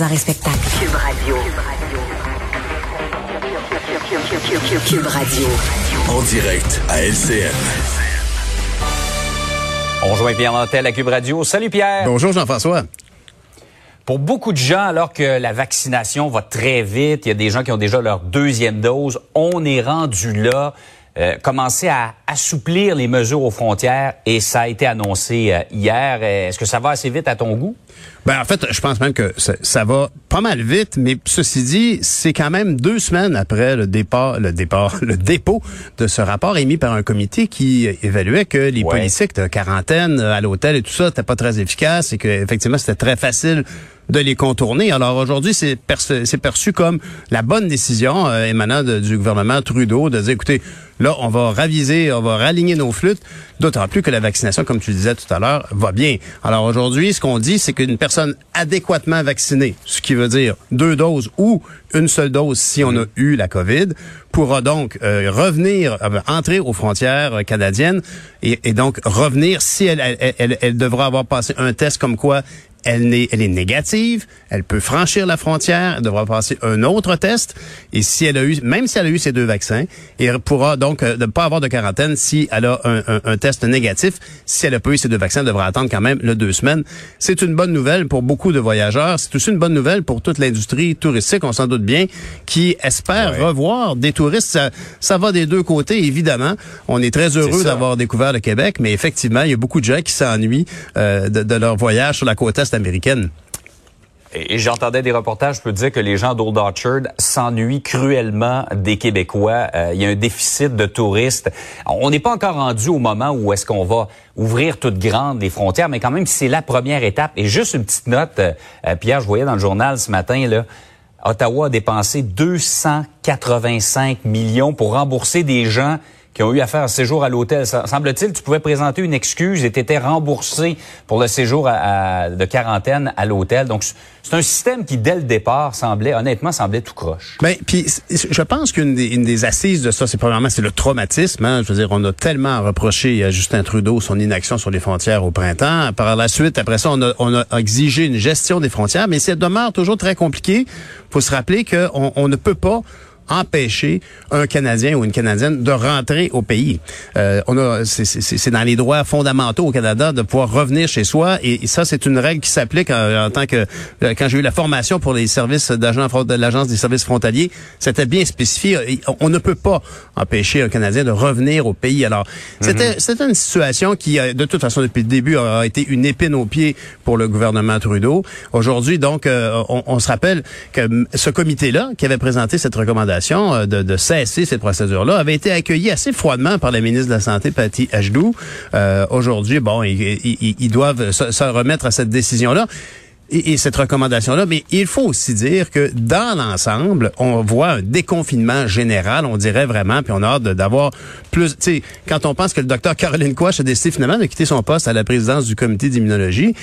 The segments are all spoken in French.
Un spectacle. Cube Radio. Cube Radio. En direct à LCN. On rejoint Pierre Nantel à Cube Radio. Salut Pierre. Bonjour Jean-François. Pour beaucoup de gens, alors que la vaccination va très vite, il y a des gens qui ont déjà leur deuxième dose, on est rendu là. Euh, commencer à assouplir les mesures aux frontières et ça a été annoncé euh, hier. Est-ce que ça va assez vite à ton goût? Ben en fait, je pense même que ça, ça va pas mal vite, mais ceci dit, c'est quand même deux semaines après le départ, le départ, le dépôt de ce rapport émis par un comité qui évaluait que les politiques de quarantaine à l'hôtel et tout ça n'étaient pas très efficaces et que effectivement c'était très facile de les contourner. Alors aujourd'hui, c'est perçu, perçu comme la bonne décision euh, émanant du gouvernement Trudeau de dire, écoutez, là, on va raviser, on va raligner nos flûtes, d'autant plus que la vaccination, comme tu le disais tout à l'heure, va bien. Alors aujourd'hui, ce qu'on dit, c'est qu'une personne adéquatement vaccinée, ce qui veut dire deux doses ou une seule dose si on a eu la COVID, pourra donc euh, revenir, euh, entrer aux frontières canadiennes et, et donc revenir si elle, elle, elle, elle devra avoir passé un test comme quoi elle est, elle est négative, elle peut franchir la frontière, elle devra passer un autre test, et si elle a eu, même si elle a eu ces deux vaccins, elle pourra donc euh, ne pas avoir de quarantaine si elle a un, un, test négatif. Si elle a pas eu ces deux vaccins, elle devra attendre quand même le deux semaines. C'est une bonne nouvelle pour beaucoup de voyageurs. C'est aussi une bonne nouvelle pour toute l'industrie touristique, on s'en doute bien, qui espère revoir des touristes. Ça, ça, va des deux côtés, évidemment. On est très heureux d'avoir découvert le Québec, mais effectivement, il y a beaucoup de gens qui s'ennuient euh, de, de leur voyage sur la côte est américaine. Et j'entendais des reportages, je peux dire que les gens d'Old Orchard s'ennuient cruellement des Québécois. Euh, il y a un déficit de touristes. On n'est pas encore rendu au moment où est-ce qu'on va ouvrir toutes grandes les frontières, mais quand même, c'est la première étape. Et juste une petite note, euh, euh, Pierre, je voyais dans le journal ce matin, là, Ottawa a dépensé 285 millions pour rembourser des gens qui ont eu à faire un séjour à l'hôtel. Semble-t-il, tu pouvais présenter une excuse et tu étais remboursé pour le séjour de quarantaine à l'hôtel. Donc, c'est un système qui, dès le départ, semblait, honnêtement, semblait tout croche. Ben, puis je pense qu'une des, une des assises de ça, c'est premièrement, c'est le traumatisme. Hein. Je veux dire, on a tellement reproché à Justin Trudeau son inaction sur les frontières au printemps. Par la suite, après ça, on a, on a exigé une gestion des frontières, mais ça demeure toujours très compliqué. faut se rappeler qu'on on ne peut pas empêcher un Canadien ou une Canadienne de rentrer au pays. Euh, on a, c'est dans les droits fondamentaux au Canada de pouvoir revenir chez soi et, ça c'est une règle qui s'applique en, tant que euh, quand j'ai eu la formation pour les services d'agents de l'agence des services frontaliers, c'était bien spécifié. On ne peut pas empêcher un Canadien de revenir au pays. Alors c'était mhm. c'était une situation qui de toute façon depuis le début a été une épine au pied pour le gouvernement Trudeau. Aujourd'hui donc euh, on, on se rappelle que ce comité là qui avait présenté cette recommandation euh, de, cesser cette procédure-là avait été accueillie assez froidement par la ministre de la Santé, Patty Ajdou. Euh, Aujourd'hui, bon, ils, doivent se, remettre à cette décision-là. Et, cette recommandation-là, mais il faut aussi dire que dans l'ensemble, on voit un déconfinement général, on dirait vraiment, puis on a hâte d'avoir plus, tu sais, quand on pense que le docteur Caroline Quash a décidé finalement de quitter son poste à la présidence du comité d'immunologie,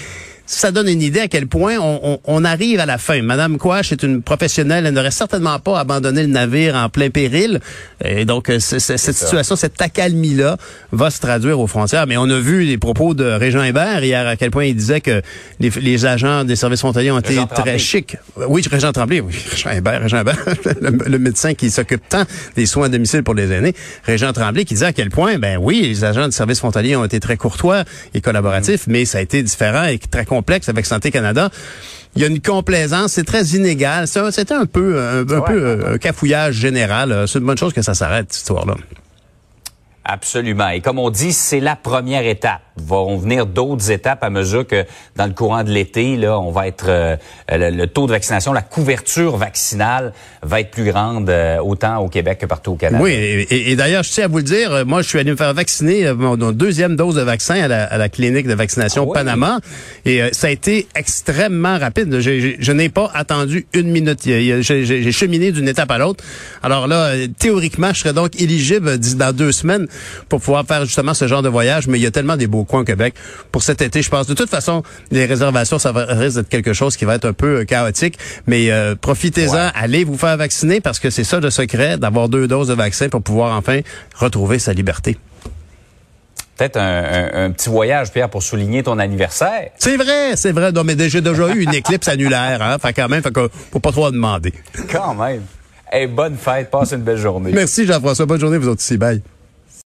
ça donne une idée à quel point on, arrive à la fin. Madame Quash est une professionnelle, elle n'aurait certainement pas abandonné le navire en plein péril. Et donc, euh, cette situation, cette accalmie-là va se traduire aux frontières. Mais on a vu les propos de Régent Hébert hier, à quel point il disait que les, agents des services frontaliers ont été très chics. Oui, Régent Tremblay, oui, Régent Hébert, Régent Hébert, le, médecin qui s'occupe tant des soins à domicile pour les aînés. Régent Tremblay qui disait à quel point, ben oui, les agents des services frontaliers ont été très courtois et collaboratifs, mm. mais ça a été différent et très complexe avec Santé Canada. Il y a une complaisance, c'est très inégal. C'était un peu, un, peu euh, un cafouillage général. C'est une bonne chose que ça s'arrête, cette histoire-là. Absolument. Et comme on dit, c'est la première étape. Vont venir d'autres étapes à mesure que dans le courant de l'été, là, on va être euh, le, taux de vaccination, la couverture vaccinale va être plus grande euh, autant au Québec que partout au Canada. Oui, et, d'ailleurs, je tiens à vous le dire, euh, moi, je suis allé me faire vacciner mon, deuxième dose de vaccin à la, clinique de vaccination ah Panama, et ça a été extrêmement rapide. Je, n'ai pas attendu une minute. J'ai cheminé d'une étape à l'autre. Alors là, théoriquement, je serais donc éligible dans deux semaines pour pouvoir faire justement ce genre de voyage. Mais il y a tellement des beaux au Québec pour cet été, je pense. De toute façon, les réservations, ça risque d'être quelque chose qui va être un peu euh, chaotique. Mais euh, profitez-en, allez vous faire vacciner parce que c'est ça le secret d'avoir deux doses de vaccin pour pouvoir enfin retrouver sa liberté. Peut-être un, un- un petit voyage, Pierre, pour souligner ton anniversaire. C'est vrai, c'est vrai. Non, mais j'ai déjà eu une éclipse annulaire, hein. Fait quand même, fait que faut pas trop en demander. Quand même. Hey, bonne fête, passe une belle journée. Merci Jean-François. Bonne journée, vous autres ici. Bye.